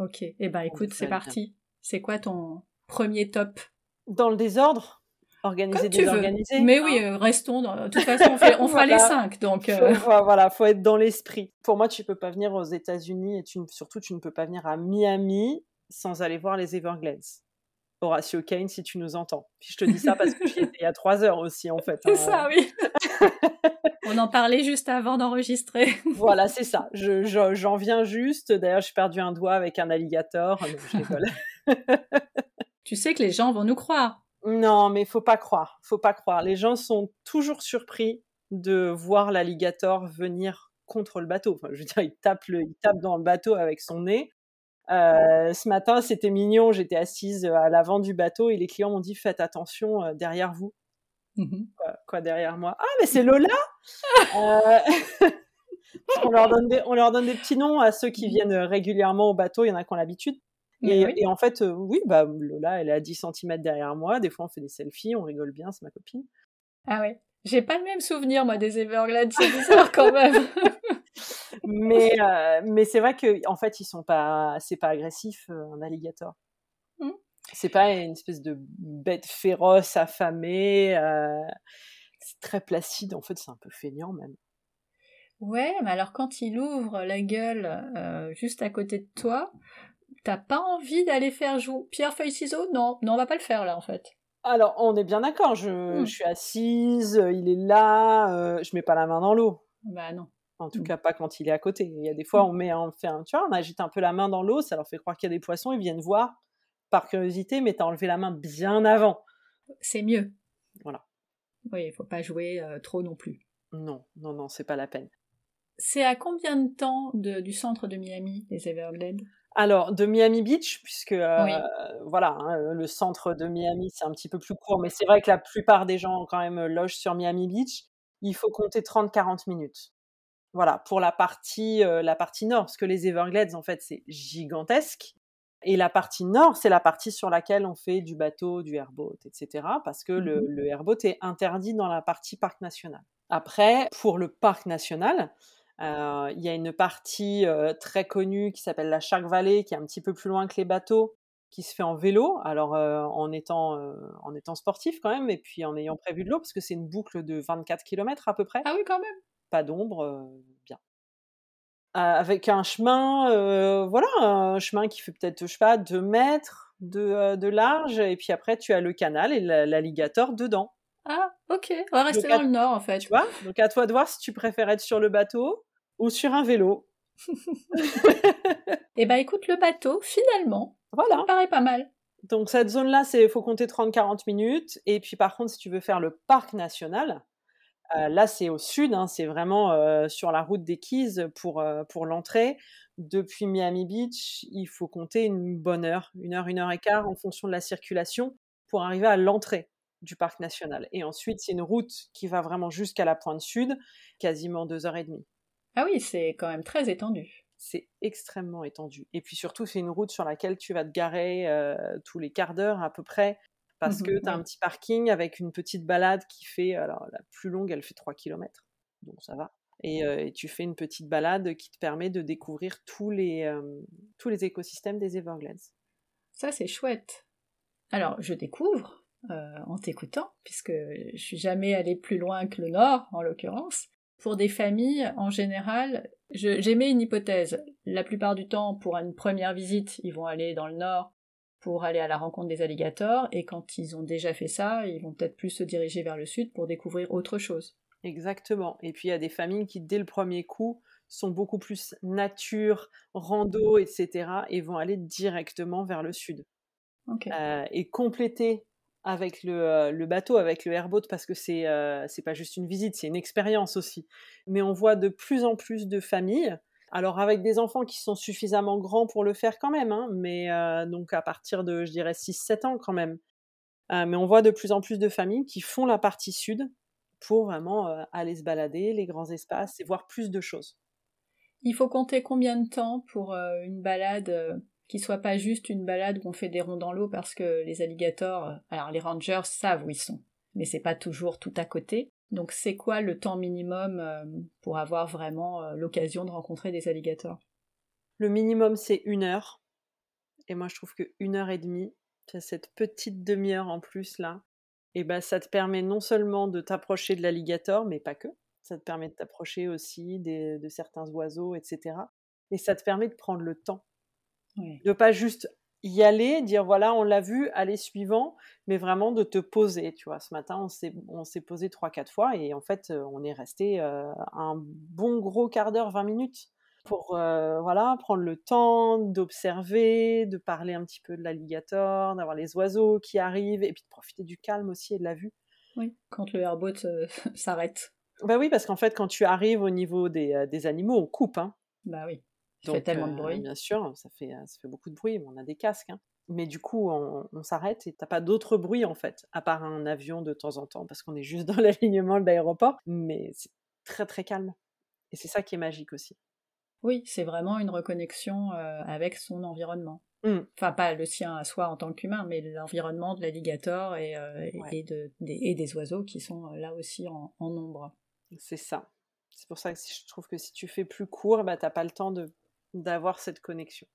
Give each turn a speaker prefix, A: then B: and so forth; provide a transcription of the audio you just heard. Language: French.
A: Ok, eh ben écoute, c'est parti. C'est quoi ton premier top?
B: Dans le désordre? Organiser, désorganiser.
A: Mais oui, hein. euh, restons. Dans... De toute façon, on, fait, on fera les cinq, donc.
B: Euh... Faut, voilà, faut être dans l'esprit. Pour moi, tu peux pas venir aux États-Unis et tu, surtout, tu ne peux pas venir à Miami sans aller voir les Everglades. Horatio Kane, si tu nous entends. Puis je te dis ça parce que j'y étais il y a trois heures aussi, en fait.
A: C'est hein. ça, oui. En parlait juste avant d'enregistrer.
B: voilà, c'est ça. J'en je, viens juste. D'ailleurs, j'ai perdu un doigt avec un alligator. je
A: tu sais que les gens vont nous croire.
B: Non, mais faut pas croire. Faut pas croire. Les gens sont toujours surpris de voir l'alligator venir contre le bateau. Enfin, je veux dire, il tape, le, il tape dans le bateau avec son nez. Euh, ce matin, c'était mignon. J'étais assise à l'avant du bateau et les clients m'ont dit faites attention euh, derrière vous. Mmh quoi, derrière moi Ah, mais c'est Lola euh, on, leur donne des, on leur donne des petits noms à ceux qui viennent régulièrement au bateau. Il y en a qui ont l'habitude. Et, en fait, oui, bah, Lola, elle est à 10 cm derrière moi. Des fois, on fait des selfies, on rigole bien, c'est ma copine.
A: Ah ouais. J'ai pas le même souvenir, moi, des Everglades. C'est bizarre quand même.
B: mais mais c'est vrai que en fait, ils sont pas, c'est pas agressif, un alligator. C'est pas une espèce de bête féroce, affamée. c'est très placide. En fait, c'est un peu feignant même.
A: Ouais, mais alors quand il ouvre la gueule juste à côté de toi, t'as pas envie d'aller faire jouer pierre feuille ciseaux? Non, non, on va pas le faire là en fait.
B: Alors, on est bien d'accord. Je, hmm. suis assise, il est là, euh, je mets pas la main dans l'eau.
A: Bah non.
B: En tout hmm. cas, pas quand il est à côté. Il y a des fois, on met, on fait un, tu vois, on agite un peu la main dans l'eau, ça leur fait croire qu'il y a des poissons, ils viennent voir par curiosité, mais t'as enlevé la main bien avant.
A: C'est mieux.
B: Voilà.
A: Oui, il faut pas jouer euh, trop non plus.
B: Non, non, non, c'est pas la peine.
A: C'est à combien de temps du centre de Miami, les Everglades?
B: Alors, de Miami Beach, puisque euh, voilà, hein, le centre de Miami, c'est un petit peu plus court, mais c'est vrai que la plupart des gens quand même logent sur Miami Beach. Il faut compter 30-40 minutes. Voilà, pour la partie, euh, la partie nord, parce que les Everglades, en fait, c'est gigantesque. Et la partie nord, c'est la partie sur laquelle on fait du bateau, du airboat, etc. Parce que le, mmh le airboat est interdit dans la partie parc national. Après, pour le parc national, euh, il y a une partie euh, très connue qui s'appelle la Shark Valley, qui est un petit peu plus loin que les bateaux, qui se fait en vélo, alors euh, en, étant, en étant sportif quand même, et puis en ayant prévu de l'eau, parce que c'est une boucle de 24 km à peu près.
A: Ah oui, quand même.
B: Pas d'ombre. Avec un chemin, voilà, un chemin qui fait peut-être, je sais pas, 2 mètres de, de large, et puis après tu as le canal et l'alligator dedans.
A: Ah, ok. On va rester dans le nord, en fait.
B: Tu vois Donc, à toi de voir si tu préfères être sur le bateau ou sur un vélo.
A: eh ben, écoute, le bateau, finalement, voilà. ça me paraît pas mal.
B: Donc, cette zone-là, il faut compter 30-40 minutes. Et puis, par contre, si tu veux faire le parc national, euh, là, c'est au sud, hein, c'est vraiment euh, sur la route des Keys pour, euh, pour l'entrée. Depuis Miami Beach, il faut compter une bonne heure, une heure, une heure et quart en fonction de la circulation pour arriver à l'entrée du parc national. Et ensuite, c'est une route qui va vraiment jusqu'à la pointe sud, quasiment deux heures et demie.
A: Ah oui, c'est quand même très étendu.
B: C'est extrêmement étendu. Et puis surtout, c'est une route sur laquelle tu vas te garer tous les quarts d'heure à peu près, parce mmh que tu as un petit parking avec une petite balade qui fait, alors la plus longue, elle fait 3 km, donc ça va. Euh, et, tu fais une petite balade qui te permet de découvrir tous les, euh, tous les écosystèmes des Everglades.
A: Ça, c'est chouette. Alors, je découvre, euh, en t'écoutant, puisque je suis jamais allée plus loin que le nord, en l'occurrence. Pour des familles, en général, j'émets une hypothèse. La plupart du temps, pour une première visite, ils vont aller dans le nord pour aller à la rencontre des alligators, et quand ils ont déjà fait ça, ils vont peut-être plus se diriger vers le sud pour découvrir autre chose.
B: Exactement. Et puis il y a des familles qui, dès le premier coup, sont beaucoup plus nature, rando, etc., et vont aller directement vers le sud. Euh, et compléter avec le, le, bateau, avec le airboat, parce que c'est euh, pas juste une visite, c'est une expérience aussi. Mais on voit de plus en plus de familles, alors avec des enfants qui sont suffisamment grands pour le faire quand même, hein, mais euh, donc à partir de, je dirais, 6-7 ans quand même. Euh, mais on voit de plus en plus de familles qui font la partie sud pour vraiment euh, aller se balader, les grands espaces et voir plus de choses.
A: Il faut compter combien de temps pour une balade qui soit pas juste une balade où on fait des ronds dans l'eau parce que les alligators, alors les rangers savent où ils sont, mais c'est pas toujours tout à côté. Donc c'est quoi le temps minimum euh, pour avoir vraiment euh, l'occasion de rencontrer des alligators?
B: Le minimum c'est une heure. Et moi, je trouve que une heure et demie, cette petite demi-heure en plus là, et ben ça te permet non seulement de t'approcher de l'alligator, mais pas que. Ça te permet de t'approcher aussi de certains oiseaux, etc. Et ça te permet de prendre le temps. De pas juste y aller, dire voilà, on l'a vu, aller suivant, mais vraiment de te poser. Tu vois, ce matin, on s'est posé trois, quatre fois et en fait, on est resté un bon gros quart d'heure, 20 minutes pour euh, voilà prendre le temps d'observer, de parler un petit peu de l'alligator, d'avoir les oiseaux qui arrivent et puis de profiter du calme aussi et de la vue.
A: Oui, quand le airboat euh, s'arrête.
B: Bah oui, parce qu'en fait, quand tu arrives au niveau des, euh, des animaux, on coupe. Hein.
A: Bah oui. Ça fait tellement de bruit.
B: Bien sûr, ça fait, ça fait beaucoup de bruit. On a des casques. Hein. Mais du coup, on, on s'arrête et t'as pas d'autre bruit en fait, à part un avion de temps en temps, parce qu'on est juste dans l'alignement de l'aéroport. Mais c'est très très calme. Et c'est ça qui est magique aussi.
A: Oui, c'est vraiment une reconnexion euh, avec son environnement. Mmh. Enfin, pas le sien à soi en tant qu'humain, mais l'environnement de l'alligator et, euh, et, de, des, des, oiseaux qui sont euh, là aussi en, nombre.
B: C'est ça. C'est pour ça que je trouve que si tu fais plus court, bah, tu n'as pas le temps d'avoir cette connexion.